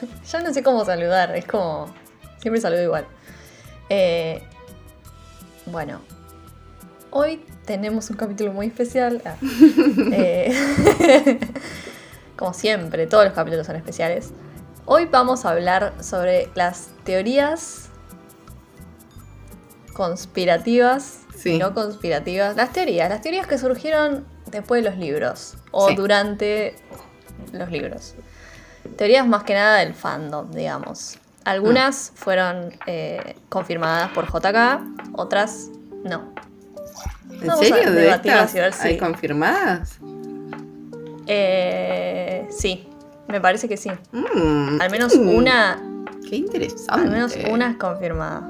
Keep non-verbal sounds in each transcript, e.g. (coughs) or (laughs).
(laughs) ya no sé cómo saludar, es como. Siempre saludo igual. Eh, bueno, hoy tenemos un capítulo muy especial. Ah, (laughs) eh, (laughs) como siempre, todos los capítulos son especiales. Hoy vamos a hablar sobre las teorías conspirativas Sí. y no conspirativas. Las teorías, las teorías que surgieron después de los libros o Sí. durante los libros. Teorías más que nada del fandom, digamos. Algunas fueron eh, confirmadas por JK, otras no. ¿En Vamos a serio? ¿De estas y ver si- hay confirmadas? Eh, sí, me parece que sí. Mm, Al menos mm, una, Qué interesante. al menos una es confirmada.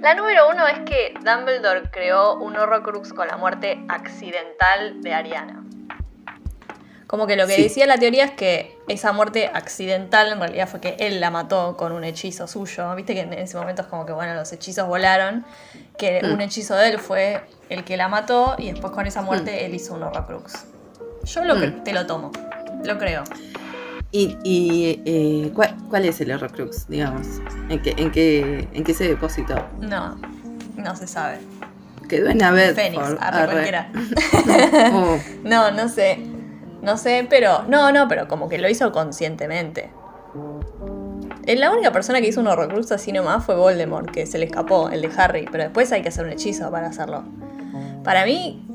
La número uno es que Dumbledore creó un Horrocrux con la muerte accidental de Ariana. Como que lo que Sí. decía la teoría es que esa muerte accidental en realidad fue que él la mató con un hechizo suyo. Viste que en ese momento es como que, bueno, los hechizos volaron. Que Mm. un hechizo de él fue el que la mató y después con esa muerte él hizo un Horrocrux. Yo lo Mm. te lo tomo. Lo creo. ¿Y, y, eh, ¿cuál, cuál es el Horrocrux, digamos? ¿En qué, en, qué, ¿En qué se depositó? No, no se sabe. Quedó en Abed. Fénix, arre cualquiera. (laughs) Oh, (laughs) No, no sé. No sé, pero. No, no, pero como que lo hizo conscientemente. Eh, La única persona que hizo un Horrocrux así nomás fue Voldemort, que se le escapó, el de Harry. Pero después hay que hacer un hechizo para hacerlo. Para mí,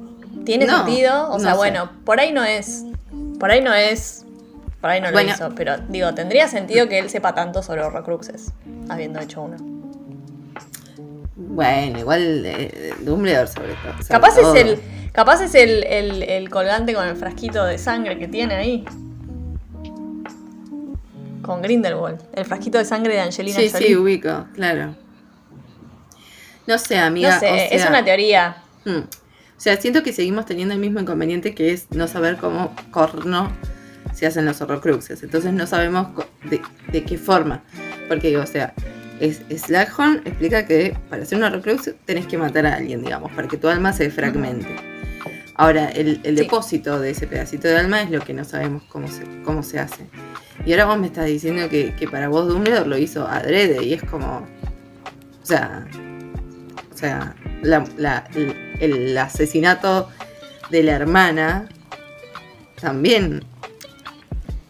tiene No, sentido. O no sea, sé. bueno, por ahí no es. Por ahí no es. Por ahí no Bueno. lo hizo. Pero digo, tendría sentido que él sepa tanto sobre Horrocruxes, habiendo hecho uno. bueno, igual eh, Dumbledore sobre todo. sobre Capaz todo. es el. Capaz es el, el- el colgante con el frasquito de sangre que tiene ahí. Con Grindelwald. El frasquito de sangre de Angelina Sí, Jolie. sí, ubico, claro. No sé, amiga. no sé, o es una teoría. mm. O sea, siento que seguimos teniendo el mismo inconveniente que es no saber cómo corno se hacen los horrocruxes. Entonces no sabemos de, de qué forma. Porque digo, o sea, es, Slughorn explica que para hacer un horrocrux tenés que matar a alguien, digamos, para que tu alma se fragmente. Ahora, el, el Sí. depósito de ese pedacito de alma es lo que no sabemos cómo se, cómo se hace. Y ahora vos me estás diciendo que, que para vos Dumbledore lo hizo adrede y es como... O sea... O sea, la- la- el, el asesinato de la hermana también...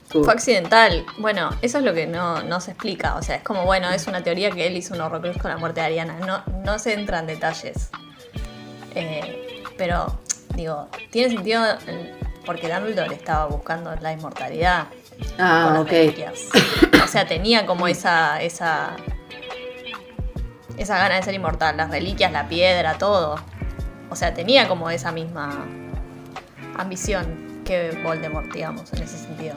Fue accidental. Bueno, eso es lo que no, no se explica. O sea, es como, bueno, es una teoría que él hizo un Horrocrux con la muerte de Ariana. No, no se entra en detalles. Eh, pero, digo, tiene sentido porque Dumbledore estaba buscando la inmortalidad. con Ah, las ok. reliquias. (coughs) O sea, tenía como esa, esa. Esa gana de ser inmortal. Las reliquias, la piedra, todo. O sea, tenía como esa misma ambición que Voldemort, digamos, en ese sentido.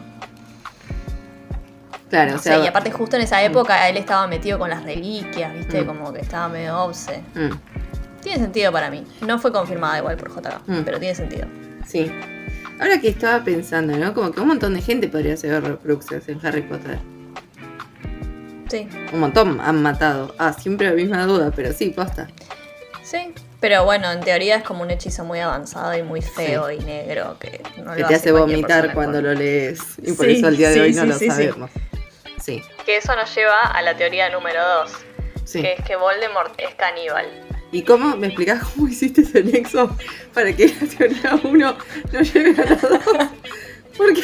Claro, o sea... y aparte justo en esa época él estaba metido con las reliquias, ¿viste? Mm. Como que estaba medio obse. mm, Tiene sentido para mí. No fue confirmada igual por JK, Mm. pero tiene sentido. sí. Ahora que estaba pensando, ¿no? Como que un montón de gente podría hacer horrocruxes en Harry Potter. Sí. Un montón han matado. Ah, siempre la misma duda, pero sí, posta. Sí. Pero bueno, en teoría es como un hechizo muy avanzado y muy feo y negro que no que lo te hace vomitar cuando con- lo lees. Y por Sí, eso al día de sí, hoy no sí, lo sabemos. Sí, Que eso nos lleva a la teoría número 2, sí. que es que Voldemort es caníbal. ¿Y cómo? ¿Me explicás cómo hiciste ese nexo para que la teoría 1 no llegue a la 2? ¿Por qué?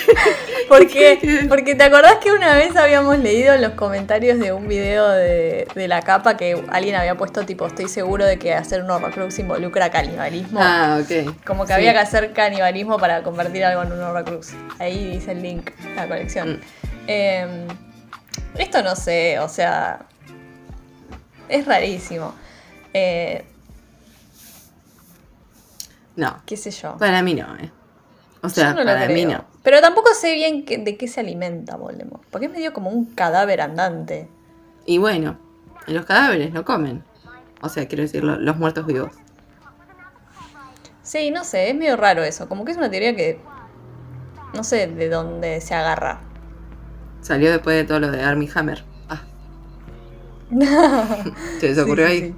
Porque, porque te acordás que una vez habíamos leído en los comentarios de un video de, de la capa que alguien había puesto tipo, estoy seguro de que hacer un horrocrux involucra canibalismo. Ah, ok. Como que Sí. había que hacer canibalismo para convertir algo en un horrocrux. Ahí dice el link, la colección. Mm. Eh, esto no sé, o sea, es rarísimo. Eh, No, ¿Qué sé yo? para mí no, ¿eh? O sea, no para mí no. Pero tampoco sé bien de qué se alimenta Voldemort. Porque es medio como un cadáver andante. Y bueno, los cadáveres no comen. O sea, quiero decir, lo- los muertos vivos. Sí, no sé, es medio raro eso. Como que es una teoría que. No sé de dónde se agarra. Salió después de todo lo de Army Hammer. Ah, (laughs) ¿se les ocurrió sí, ahí? sí.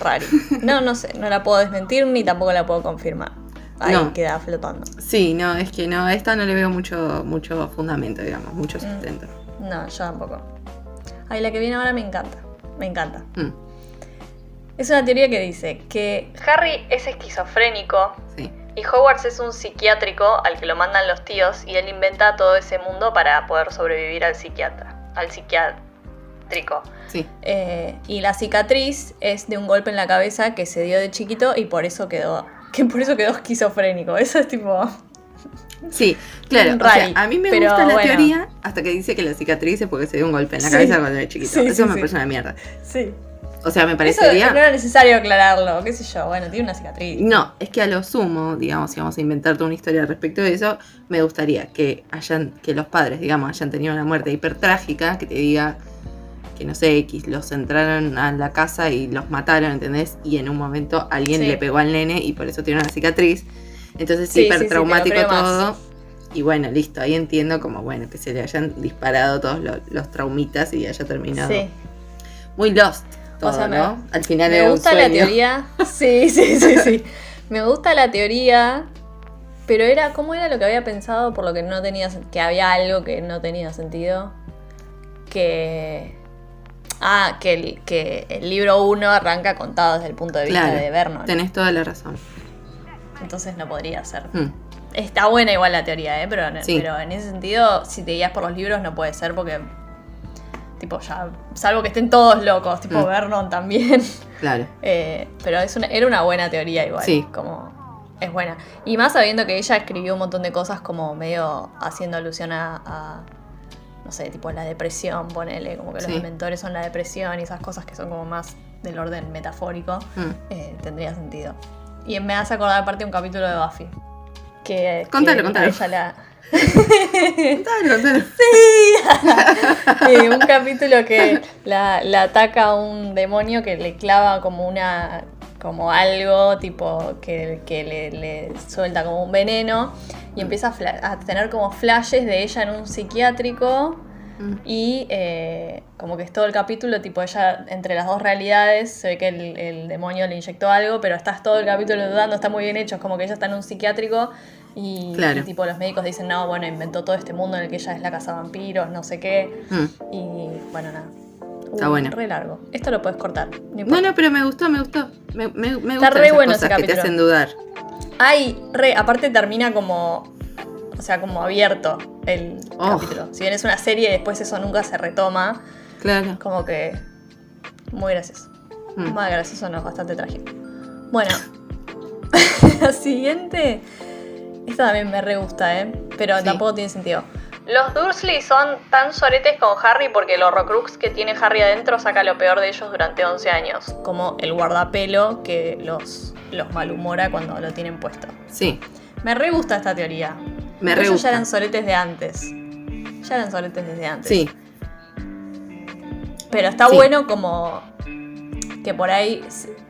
Rari. No, no sé, no la puedo desmentir ni tampoco la puedo confirmar. Ahí No. queda flotando. Sí, no, es que no, a esta no le veo mucho, mucho fundamento, digamos, mucho sustento. No, yo tampoco. Ay, la que viene ahora me encanta. Me encanta. Mm, Es una teoría que dice que Harry es esquizofrénico sí, y Hogwarts es un psiquiátrico al que lo mandan los tíos y él inventa todo ese mundo para poder sobrevivir al psiquiatra, al sí. Eh, y la cicatriz es de un golpe en la cabeza que se dio de chiquito y por eso quedó, (laughs) que por eso quedó esquizofrénico. Eso es tipo, (laughs) Sí, claro. O Rari, sea, a mí me gusta la bueno. teoría hasta que dice que la cicatriz es porque se dio un golpe en la Sí. cabeza cuando era chiquito. Sí, Eso sí, me parece una mierda. sí. O sea, me Eso parecería. no era necesario aclararlo, qué sé yo. Bueno, tiene una cicatriz. No, es que a lo sumo, digamos, si vamos a inventar toda una historia respecto de eso, me gustaría que hayan, que los padres, digamos, hayan tenido una muerte hipertrágica, que te diga que no sé, X, los entraron a la casa y los mataron, ¿entendés? Y en un momento alguien Sí. le pegó al nene y por eso tiene una cicatriz. Entonces, Sí, sí, sí, más. todo. Y bueno, listo, ahí entiendo como, bueno, que se le hayan disparado todos lo- los traumitas y haya terminado. Sí. Muy lost todo, sea, me- ¿no? Al final Me era un gusta la teoría. (laughs) Sí, sí, sí, sí. Me gusta la teoría. Pero era, ¿cómo era lo que había pensado por lo que no tenía que había algo que no tenía sentido? Que. Ah, que el, que el libro 1 arranca contado desde el punto de vista Claro, de Vernon. tenés toda la razón. Entonces no podría ser. Hmm. Está buena igual la teoría, ¿eh? Pero, Sí. pero en ese sentido, si te guías por los libros, no puede ser porque. Tipo, ya. Salvo que estén todos locos, tipo Mm. Vernon también. (laughs) Claro. Eh, pero es una, era una buena teoría igual. Sí. Como. Es buena. Y más sabiendo que ella escribió un montón de cosas como medio haciendo alusión a. a, no sé, tipo la depresión, ponele. Como que Sí. los mentores son la depresión y esas cosas que son como más del orden metafórico. Hmm. eh, tendría sentido. Y me hace acordar aparte un capítulo de Buffy. Que, Contalo, que contalo. a ella la, Contalo, contalo. (laughs) Eh, (laughs) un capítulo que la, la ataca un demonio que le clava como una como algo tipo que, que le, le suelta como un veneno y empieza a, a tener como flashes de ella en un psiquiátrico Mm. y eh, como que es todo el capítulo tipo ella entre las dos realidades se ve que el, el demonio le inyectó algo pero estás todo el capítulo dudando está muy bien hecho es como que ella está en un psiquiátrico y, Claro. y, tipo los médicos dicen no bueno inventó todo este mundo en el que ella es la casa vampiros no sé qué Hmm. y bueno, nada. Está bueno. Re largo. Esto lo puedes cortar. no No, no, pero me gustó, me gustó. Me, me, me Está re bueno ese que te capítulo. hacen dudar. Ay, re, aparte termina como. O sea, como abierto el Oh. capítulo. Si bien es una serie, después eso nunca se retoma. Claro. Como que. Muy gracioso. Mm. Más gracioso no, bastante trágico. Bueno. la (laughs) (laughs) siguiente. Esta también me re gusta, ¿eh? Pero Sí. tampoco tiene sentido. Los Dursley son tan soretes con Harry porque el Horrocrux que tiene Harry adentro saca lo peor de ellos durante 11 años. Como el guardapelo que los, los malhumora cuando lo tienen puesto. Sí, Me re gusta esta teoría. me Pero re ellos gusta. ya eran soretes de antes. Ya eran soretes desde antes. Sí, Pero está Sí. bueno como que por ahí,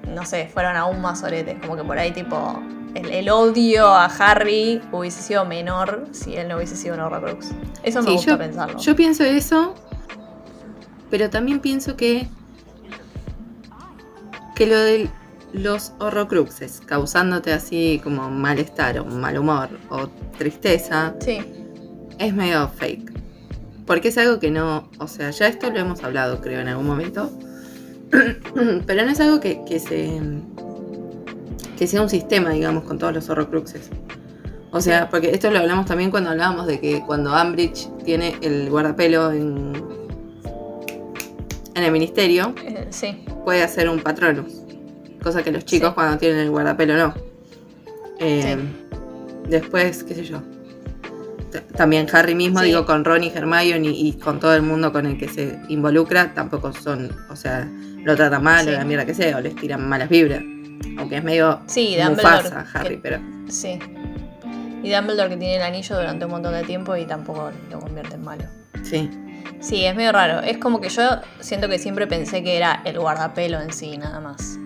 no sé, fueron aún más soretes. Como que por ahí tipo el, el odio a Harry hubiese sido menor si él no hubiese sido un Horrocrux. Eso me sí, gusta yo, pensarlo. yo pienso eso, pero también pienso que que lo de los horrocruxes causándote así como malestar o mal humor o tristeza Sí, es medio fake. Porque es algo que no, o sea, ya esto lo hemos hablado creo en algún momento, (clears throat) pero no es algo que, que se que sea un sistema, digamos, con todos los horrocruxes. O sea, porque esto lo hablamos también cuando hablábamos de que cuando Ambridge tiene el guardapelo en, en el ministerio, eh, sí. puede hacer un patronus. Cosa que los chicos Sí. cuando tienen el guardapelo no. Eh, Después, qué sé yo. T- También Harry mismo, digo, con Ron y Hermione y, y con todo el mundo con el que se involucra, tampoco son, o sea, lo tratan mal o la mierda que sea, o les tiran malas vibras. Aunque es medio Sí, Dumbledore. Mufasa Harry, que- pero Sí. Y Dumbledore que tiene el anillo durante un montón de tiempo y tampoco lo convierte en malo. sí. Sí, es medio raro. Es como que yo siento que siempre pensé que era el guardapelo en sí, nada más.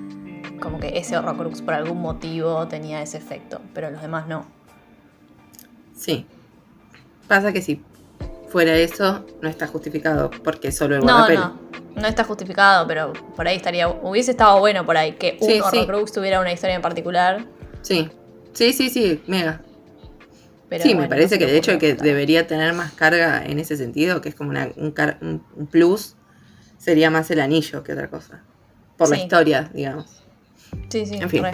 Como que ese Horrocrux por algún motivo tenía ese efecto, pero los demás no. Sí. Pasa que si fuera eso, no está justificado porque solo el No, no. No está justificado, pero por ahí estaría. Hubiese estado bueno por ahí que un Sí, sí. Horrocrux tuviera una historia en particular. Sí. Sí, sí, sí, mega. Pero sí, bueno, me parece no que de hecho que debería tener más carga en ese sentido, que es como una- un, car- un- un plus, sería más el anillo que otra cosa. Por la historia, digamos. Sí, sí, En fin. re.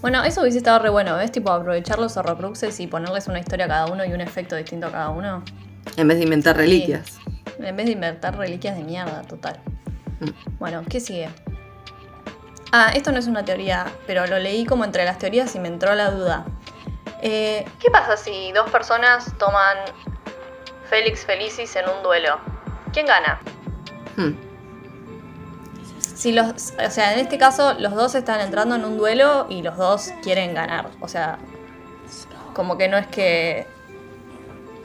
Bueno, eso hubiese estado re bueno, ¿ves? Tipo, aprovechar los Horrocruxes y ponerles una historia a cada uno y un efecto distinto a cada uno. En vez de inventar Sí. reliquias. En vez de inventar reliquias de mierda, total. Mm. Bueno, ¿qué sigue? Ah, esto no es una teoría, pero lo leí como entre las teorías y me entró la duda. Eh, ¿Qué pasa si dos personas toman Félix Felicis en un duelo? ¿Quién gana? Hmm. Si los, o sea, en este caso los dos están entrando en un duelo y los dos quieren ganar. O sea, como que no es que...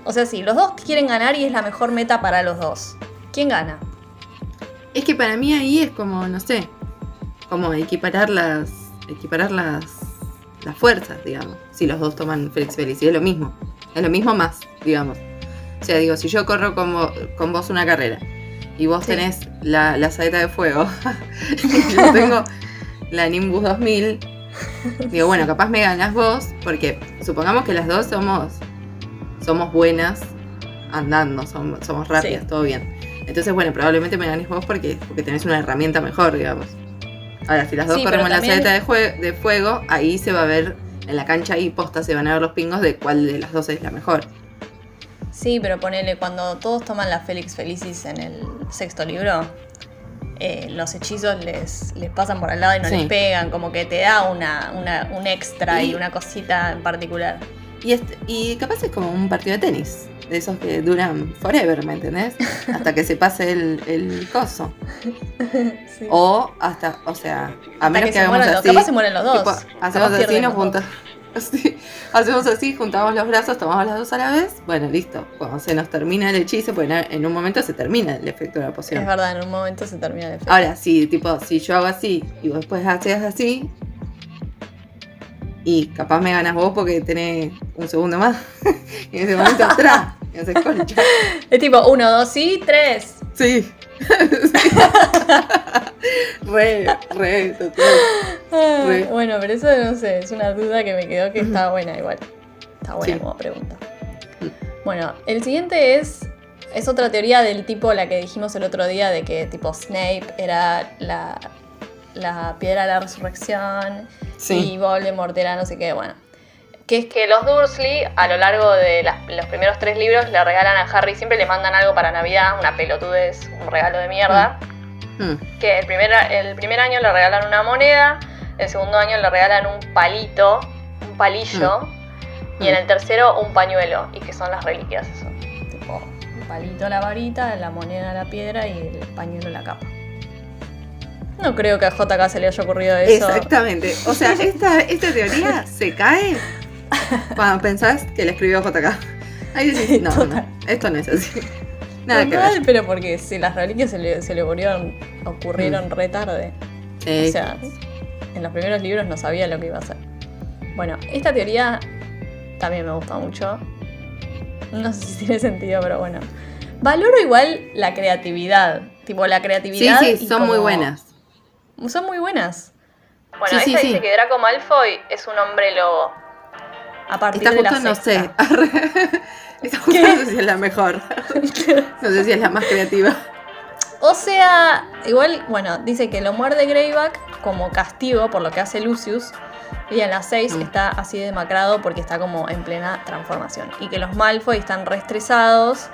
O sea, sí, los dos quieren ganar y es la mejor meta para los dos. ¿Quién gana? Es que para mí ahí es como, no sé, como equiparar las, equiparar las, las fuerzas, digamos. Si los dos toman Félix, y es lo mismo. Es lo mismo más, digamos. O sea, digo, si yo corro con, vo- con vos una carrera y vos Sí. tenés la, la saeta de fuego (laughs) y yo tengo la Nimbus 2000, digo, bueno, capaz me ganas vos, porque supongamos que las dos somos, somos buenas andando, somos, somos rápidas, Sí. todo bien. Entonces, bueno, probablemente me ganes vos porque, porque tenés una herramienta mejor, digamos. Ahora, si las dos Sí, corremos pero la también- saeta de, de fuego, ahí se va a ver, en la cancha ahí posta se van a ver los pingos de cuál de las dos es la mejor. Sí, pero ponele, cuando todos toman la Félix Felicis en el sexto libro, eh, los hechizos les, les pasan por al lado y no Sí. les pegan, como que te da una, una- un extra y Y- una cosita en particular. Y, est- y capaz es como un partido de tenis, de esos que duran forever, ¿me entendés? Hasta que se pase el, el coso. (laughs) Sí. O hasta, o sea, a Hasta menos que que, hagamos mueran los- así. capaz se mueren los dos. tipo, Capaz hacemos así, nos juntamos. (laughs) así, hacemos así, juntamos los brazos, tomamos las dos a la vez. Bueno, listo. Cuando se nos termina el hechizo, pues en- en un momento se termina el efecto de la poción. Es verdad, en un momento se termina el efecto. Ahora, si tipo, si yo hago así y vos después haces así, y capaz me ganas vos porque tenés un segundo más, y (laughs) en ese momento atrás, y haces concha. (laughs) Es tipo, uno, dos y tres. Sí. (laughs) re, re, total. Ah, Re. Bueno, pero eso no sé, es una duda que me quedó que está buena igual. Está buena Sí. como pregunta. Mm. Bueno, el siguiente es. Es otra teoría del tipo la que dijimos el otro día de que tipo Snape era la, la piedra de la resurrección y Sí. Voldemort era no sé qué, bueno. Que es que los Dursley a lo largo de las- los primeros tres libros le regalan a Harry, siempre le mandan algo para Navidad, una pelotudez, un regalo de mierda Mm. que el primer, el primer año le regalan una moneda, el segundo año le regalan un palito, un palillo, y en Mm. el tercero un pañuelo, y que son las reliquias eso. Tipo, un palito la varita, la moneda la piedra y el pañuelo la capa. No creo que a JK se le haya ocurrido eso. Exactamente. O sea, (laughs) esta, esta teoría se cae cuando pensás que la escribió JK. Ahí decís, no, no, esto no es así. Nada que ver. pero porque si las reliquias se le, se le ocurrieron, ocurrieron re tarde. Sí. O sea, en los primeros libros no sabía lo que iba a hacer. Bueno, esta teoría también me gusta mucho. No sé si tiene sentido, pero bueno. Valoro igual la creatividad. Tipo, la sí, creatividad. sí, y son muy buenas. Son muy buenas. Bueno, Sí, sí, esta sí. dice que Draco Malfoy es un hombre lobo. A partir Esta de la justo no sé. (laughs) Esta justo ¿Qué? no sé si es la mejor. (laughs) No sé si es la más creativa. O sea, igual, bueno, dice que lo muerde Greyback como castigo por lo que hace Lucius. Y en las 6 Mm. está así demacrado porque está como en plena transformación. Y que los Malfoy están reestresados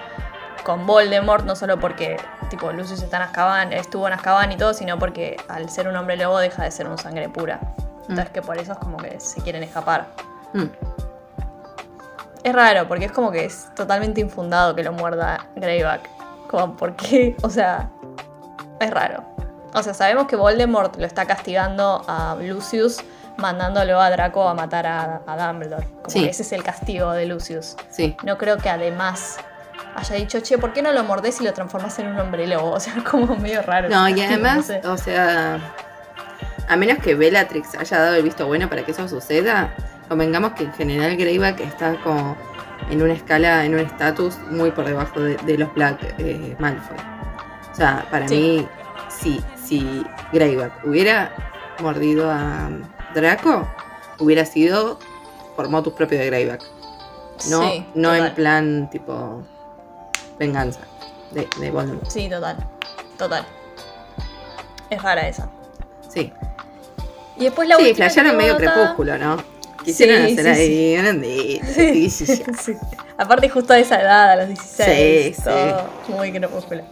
con Voldemort, no solo porque tipo Lucius está en Azkaban, estuvo en Azkaban y todo, sino porque al ser un hombre lobo deja de ser un sangre pura. Entonces que por eso es como que se quieren escapar. Mm. Es raro, porque es como que es totalmente infundado que lo muerda Greyback. Como, ¿por qué? (laughs) O sea, es raro. O sea, sabemos que Voldemort lo está castigando a Lucius, mandándolo a Draco a matar a, a Dumbledore. Como Sí. que ese es el castigo de Lucius. Sí. No creo que además haya dicho, che, ¿por qué no lo mordés y lo transformás en un hombre lobo? O sea, (laughs) como medio raro. No, y (laughs) además, sé. o sea, a menos que Bellatrix haya dado el visto bueno para que eso suceda, convengamos que en general Greyback está como en una escala, en un estatus muy por debajo de, de los Black eh, Malfoy. O sea, para Sí. mí, si, si Greyback hubiera mordido a Draco, hubiera sido por motus propio de Greyback. No, Sí, no total. en plan tipo venganza de, de Voldemort. Sí, total. Total. Es rara esa. Sí. Y después la Sí, última. tengo medio crepúsculo, ¿no? Quisieron Sí, hacer sí, ahí un andito, sí, sí, (laughs) sí. Sí. Aparte, justo a esa edad, a los 16. Sí, todo Muy crepúsculo.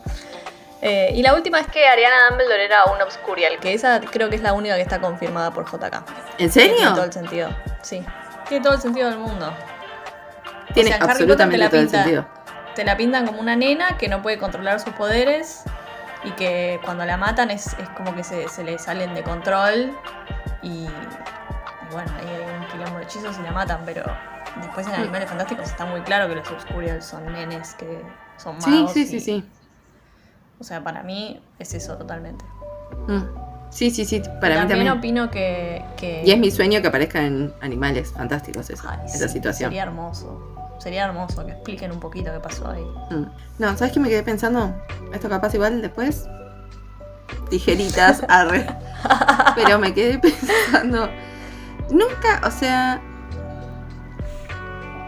Eh, y la última es que Ariana Dumbledore era un Obscurial, que esa creo que es la única que está confirmada por JK. ¿En Tiene todo serio? el sentido. Sí. Tiene todo el sentido del mundo. Tiene sea, en Harry absolutamente todo el sentido. Te la pintan como una nena que no puede controlar sus poderes y que cuando la matan es, es como que se, se le salen de control y, y bueno, ahí hay un quilombo de hechizos y la matan, pero después en Animales Fantásticos está muy claro que los Obscurials son nenes que son Sí, magos. sí, sí, y- sí. O sea, para mí es eso totalmente. Mm. Sí, sí, sí, para Y mí también, también. opino que, que- Y es mi sueño que aparezcan animales fantásticos eso, Ay, esa sí, situación. Sería hermoso. Sería hermoso que expliquen un poquito qué pasó ahí. Mm. No, ¿sabes qué me quedé pensando? Esto capaz igual después. Tijeritas, (laughs) arre. Pero me quedé pensando. Nunca, o sea.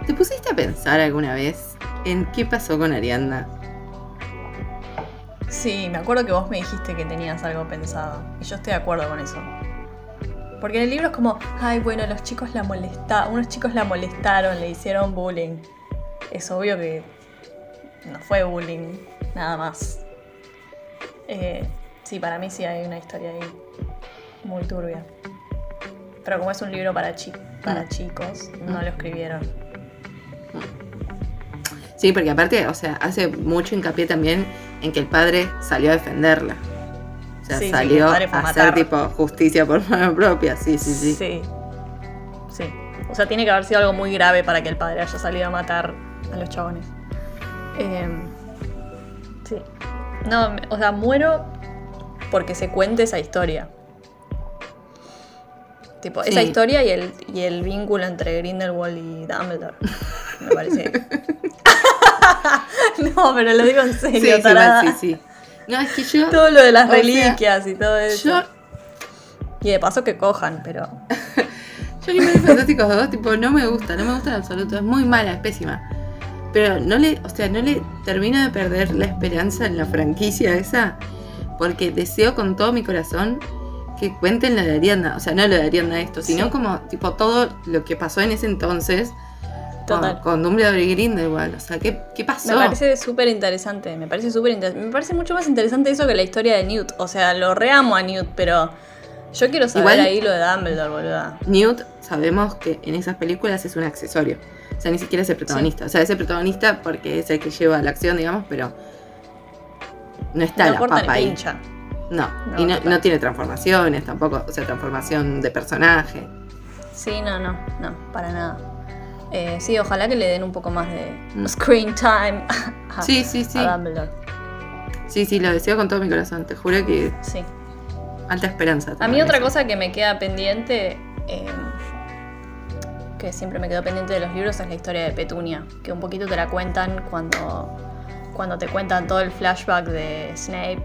¿Te pusiste a pensar alguna vez en qué pasó con Arianda? Sí, me acuerdo que vos me dijiste que tenías algo pensado. Y yo estoy de acuerdo con eso. Porque en el libro es como, ay, bueno, los chicos la molestaron, unos chicos la molestaron, le hicieron bullying. Es obvio que no fue bullying, nada más. Eh, sí, para mí sí hay una historia ahí muy turbia. Pero como es un libro para, chi- para Mm. chicos, no lo escribieron. Sí, porque aparte, o sea, hace mucho hincapié también en que el padre salió a defenderla. O sea, Sí, sí, salió fue a hacer tipo justicia por mano propia. Sí, sí, sí. Sí. Sí. O sea, tiene que haber sido algo muy grave para que el padre haya salido a matar a los chabones. Em, sí. No, o sea, muero porque se cuente esa historia. Tipo, esa Sí. historia y el, y el vínculo entre Grindelwald y Dumbledore. Me parece. (laughs) (laughs) no, pero lo digo en Sí, serio, sí, tarada. sí, sí. No, es que yo. (laughs) Todo lo de las sea, reliquias y todo eso. Yo, Y de paso que cojan, pero. (laughs) yo Animales Fantásticos 2, tipo, no me gusta, no me gusta en absoluto. Es muy mala, es pésima. Pero no le, o sea, no le termino de perder la esperanza en la franquicia esa. Porque deseo con todo mi corazón que cuenten la de Arianda. O sea, no lo de Arianda esto, sino Sí. como, tipo, todo lo que pasó en ese entonces. Con, Total. con Dumbledore y Grindelwald. O sea, ¿qué, qué pasó? Me parece súper interesante, me parece súper interesante. Me parece mucho más interesante eso que la historia de Newt. O sea, lo reamo a Newt, pero yo quiero saber Igual- ahí lo de Dumbledore, boluda. Newt sabemos que en esas películas es un accesorio. O sea, ni siquiera es el protagonista. O sea, es el protagonista porque es el que lleva la acción, digamos, pero no está no la papa ahí. pincha. No, No, y no, no tiene transformaciones tampoco, o sea, transformación de personaje. Sí, no, no, no, para nada. Eh, sí, ojalá que le den un poco más de Mm. screen time (laughs) a, Sí, sí, sí. a Dumbledore. Sí, sí, lo deseo con todo mi corazón. Te juro que Sí. alta esperanza. A mí otra eso. cosa que me queda pendiente, eh, que siempre me quedó pendiente de los libros, es la historia de Petunia, que un poquito te la cuentan cuando, cuando te cuentan todo el flashback de Snape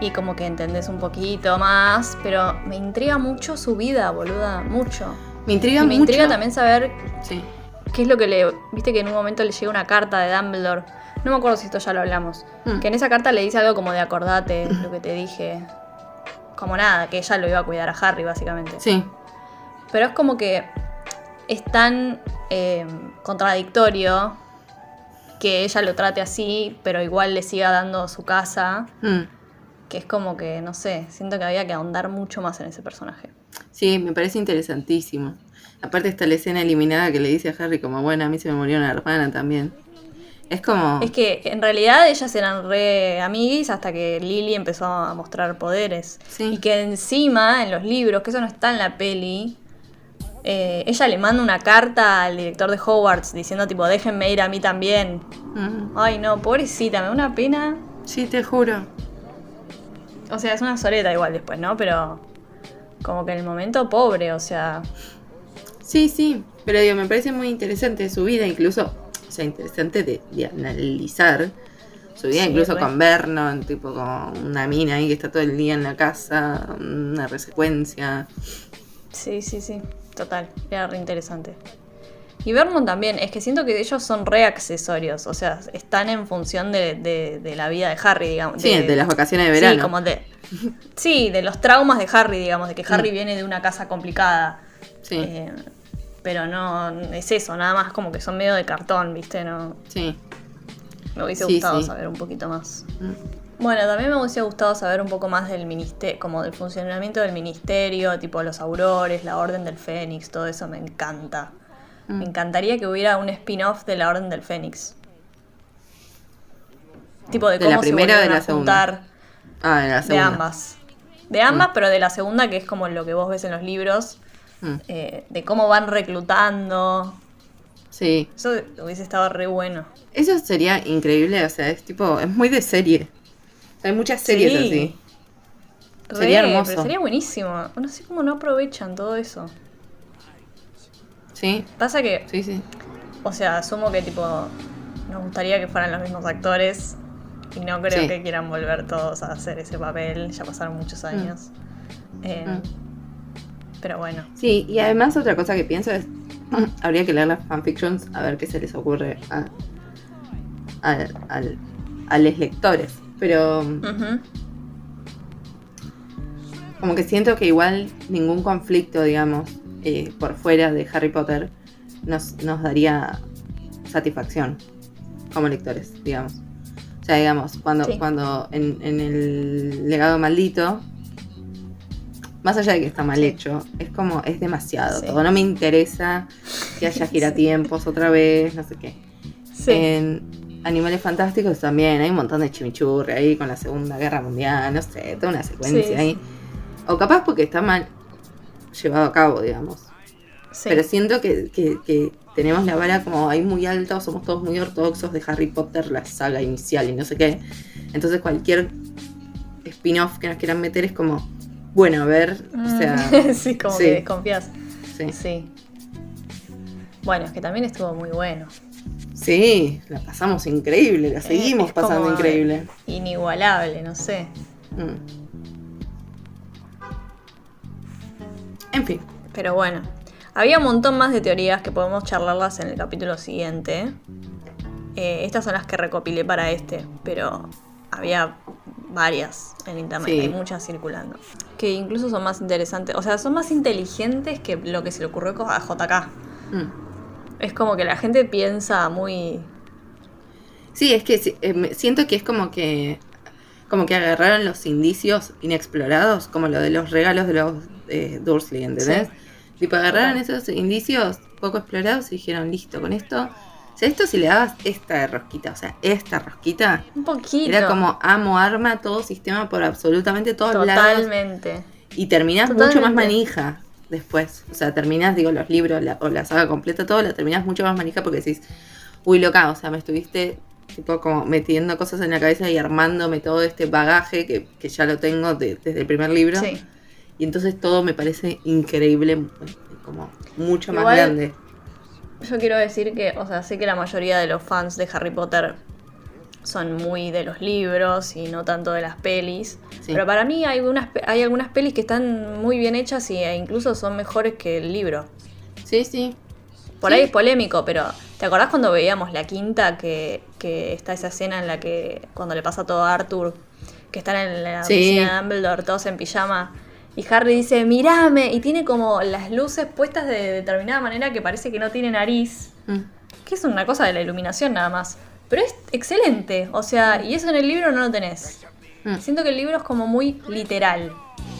y como que entendés un poquito más, pero me intriga mucho su vida, boluda, mucho. Me intriga Y me mucho. intriga también saber Sí. qué es lo que le... Viste que en un momento le llega una carta de Dumbledore, no me acuerdo si esto ya lo hablamos, Mm. que en esa carta le dice algo como de acordate lo que te dije. Como nada, que ella lo iba a cuidar a Harry, básicamente. Sí. Pero es como que es tan eh, contradictorio que ella lo trate así, pero igual le siga dando su casa, Mm. que es como que, no sé, siento que había que ahondar mucho más en ese personaje. Sí, me parece interesantísimo. Aparte está la escena eliminada que le dice a Harry como, bueno, a mí se me murió una hermana también. Es como... Es que en realidad ellas eran re amiguis hasta que Lily empezó a mostrar poderes. Sí. Y que encima en los libros, que eso no está en la peli, eh, ella le manda una carta al director de Hogwarts diciendo tipo, déjenme ir a mí también. Mm. Ay no, pobrecita, me da una pena. Sí, te juro. O sea, es una soleta igual después, ¿no? Pero como que en el momento pobre, o sea... Sí, sí, pero digo, me parece muy interesante su vida, incluso, o sea, interesante de, de analizar su vida, Sí, incluso con Vernon, tipo con una mina ahí que está todo el día en la casa, una resecuencia. Sí, sí, sí, total, era re interesante. Y Vermont también, es que siento que ellos son re accesorios, o sea, están en función de, de- de la vida de Harry, digamos. Sí, de las vacaciones de verano. Sí, como de. Sí, de los traumas de Harry, digamos, de que Harry Mm. viene de una casa complicada. Sí, Eh, pero no es eso, nada más como que son medio de cartón, ¿viste? No, sí. me hubiese Sí, gustado sí. saber un poquito más. Mm. Bueno, también me hubiese gustado saber un poco más del ministerio, como del funcionamiento del ministerio, tipo los aurores, la Orden del Fénix, todo eso me encanta. Mm. Me encantaría que hubiera un spin-off de la Orden del Fénix. Tipo de ¿De cómo la se primera o de la segunda? Ah, en la de segunda. ambas. De ambas, Mm. pero de la segunda, que es como lo que vos ves en los libros, Mm. eh, de cómo van reclutando. Sí. Eso hubiese estado re bueno. Eso sería increíble, o sea, es tipo, es muy de serie. O sea, hay muchas series Sí. así. Re, Sería hermoso. Pero sería buenísimo. No sé cómo no aprovechan todo eso. Sí, Pasa que, sí, sí. o sea, asumo que tipo nos gustaría que fueran los mismos actores y no creo Sí. que quieran volver todos a hacer ese papel. Ya pasaron muchos años. Eh, Mm. Pero bueno. Sí, y además otra cosa que pienso es, (clears throat) habría que leer las fanfictions a ver qué se les ocurre a, a, al- a los lectores. Pero como que siento que igual ningún conflicto, digamos, eh, por fuera de Harry Potter nos, nos daría satisfacción como lectores, digamos. O sea, digamos, cuando, Sí. cuando en, en el legado maldito, más allá de que está mal Sí. hecho, es como, es demasiado Sí. todo. No me interesa que haya (laughs) giratiempos otra vez, no sé qué. Sí. En Animales Fantásticos también hay un montón de chimichurri ahí con la Segunda Guerra Mundial, no sé, toda una secuencia Sí, ahí. O capaz porque está mal llevado a cabo, digamos. Sí. Pero siento que, que- que tenemos la vara como ahí muy alta, somos todos muy ortodoxos de Harry Potter, la saga inicial y no sé qué. Entonces cualquier spin-off que nos quieran meter es como, bueno, a ver, o sea, Mm. (laughs) sí, como sí. que desconfías. sí. Sí. Bueno, es que también estuvo muy bueno. Sí, la pasamos increíble, la seguimos es como, pasando increíble. Inigualable, no sé. Mm. En fin, Pero bueno. Había un montón más de teorías que podemos charlarlas en el capítulo siguiente. Eh, estas son las que recopilé para este, pero había varias en internet, Sí. hay muchas circulando. Que incluso son más interesantes, o sea, son más inteligentes que lo que se le ocurrió a JK. mm. Es como que la gente piensa muy... Sí, es que eh, siento que es como que como que agarraron los indicios inexplorados, como lo de los regalos de los eh, Dursley, ¿entendés? Tipo, agarraron esos indicios poco explorados y dijeron, listo, con esto, o sea, esto si le dabas esta rosquita, o sea, esta rosquita, Un poquito. era como amo, arma, todo sistema por absolutamente todos lados. Totalmente. Y terminás mucho más Totalmente. manija después. O sea, terminás, digo, los libros la- o la saga completa, todo, la terminás mucho más manija porque decís, uy, loca, o sea, me estuviste tipo como metiendo cosas en la cabeza y armándome todo este bagaje que, que ya lo tengo de- desde el primer libro. Sí. Y entonces todo me parece increíble, como mucho más grande. Yo quiero decir que, o sea, sé que la mayoría de los fans de Harry Potter son muy de los libros y no tanto de las pelis. Sí. Pero para mí hay, unas, hay algunas pelis que están muy bien hechas e incluso son mejores que el libro. Sí, sí. Por Sí. ahí es polémico, pero ¿te acordás cuando veíamos la quinta que, que está esa escena en la que cuando le pasa todo a Arthur, que están en la Sí. oficina de Dumbledore todos en pijama y Harry dice, mirame, y tiene como las luces puestas de determinada manera que parece que no tiene nariz, Mm. que es una cosa de la iluminación nada más. Pero es excelente, o sea, y eso en el libro no lo tenés. Mm. Siento que el libro es como muy literal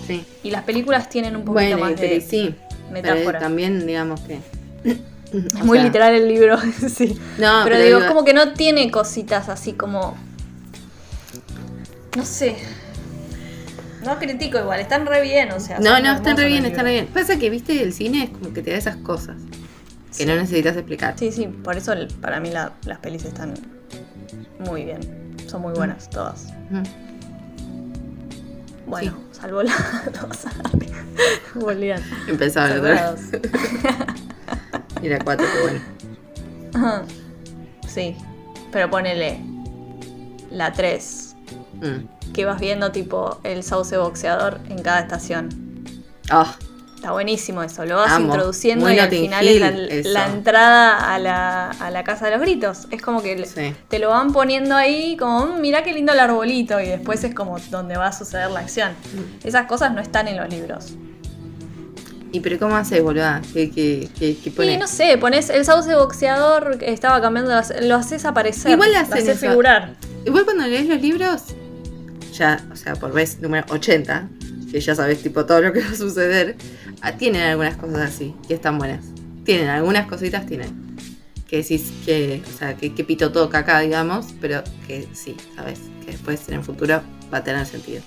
Sí. y las películas tienen un poquito Bueno, más de sí. metáfora. Pero también, digamos que. Es (laughs) muy sea, literal el libro, (laughs) sí. No, pero, pero digo, digo- es como que no tiene cositas así como. No sé. No critico igual, están re bien, o sea. No, no, están re bien, están re bien. Pasa que, viste, el cine es como que te da esas cosas que no necesitas explicar. Sí, sí, por eso el- para mí la- las pelis están muy bien. Son muy buenas todas. Bueno, salvo la (laughs) dos. Volvían. Empezaba la otra. dos. Y la cuatro, que bueno. Ajá. Sí, pero ponele la 3, Mm. que vas viendo tipo el sauce boxeador en cada estación. Ah, Está buenísimo eso, lo vas Amo. introduciendo Muy y al final es la, entrada a la, a la casa de los gritos. Es como que sí. te lo van poniendo ahí como, "Mm, mirá qué lindo el arbolito y después es como donde va a suceder la acción. Mm. Esas cosas no están en los libros. ¿Y pero cómo haces, boluda? ¿Qué, qué, qué, qué pone? Y no sé, pones el sauce boxeador que estaba cambiando, lo haces aparecer. Igual lo haces figurar. Igual cuando lees los libros, ya, o sea, por vez número 80, que ya sabes tipo todo lo que va a suceder, ah, tienen algunas cosas así, que están buenas. Tienen, algunas cositas tienen. Que decís que, o sea, que, que pito todo caca, digamos, pero que sí, sabes, que después en el futuro va a tener sentido.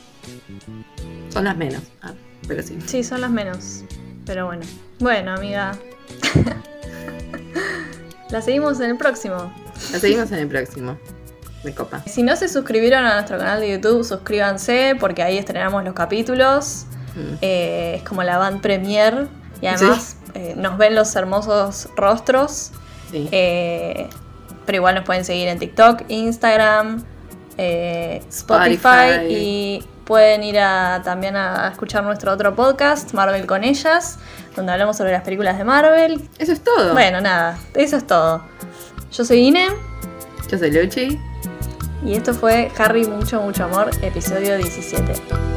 Son las menos, ah, pero sí. Sí, son las menos. Pero bueno. Bueno, amiga. (laughs) la seguimos en el próximo. La seguimos en el próximo. Me copa. Si no se suscribieron a nuestro canal de YouTube, suscríbanse porque ahí estrenamos los capítulos. Mm. Eh, es como la band premier. Y además eh, nos ven los hermosos rostros. Sí. Eh, pero igual nos pueden seguir en TikTok, Instagram, Spotify, Spotify. y pueden ir a, también a escuchar nuestro otro podcast, Marvel con ellas, donde hablamos sobre las películas de Marvel. Eso es todo. Bueno, nada, eso es todo. Yo soy Ine Yo soy Luchi. Y esto fue Harry Mucho Mucho Amor, episodio 17.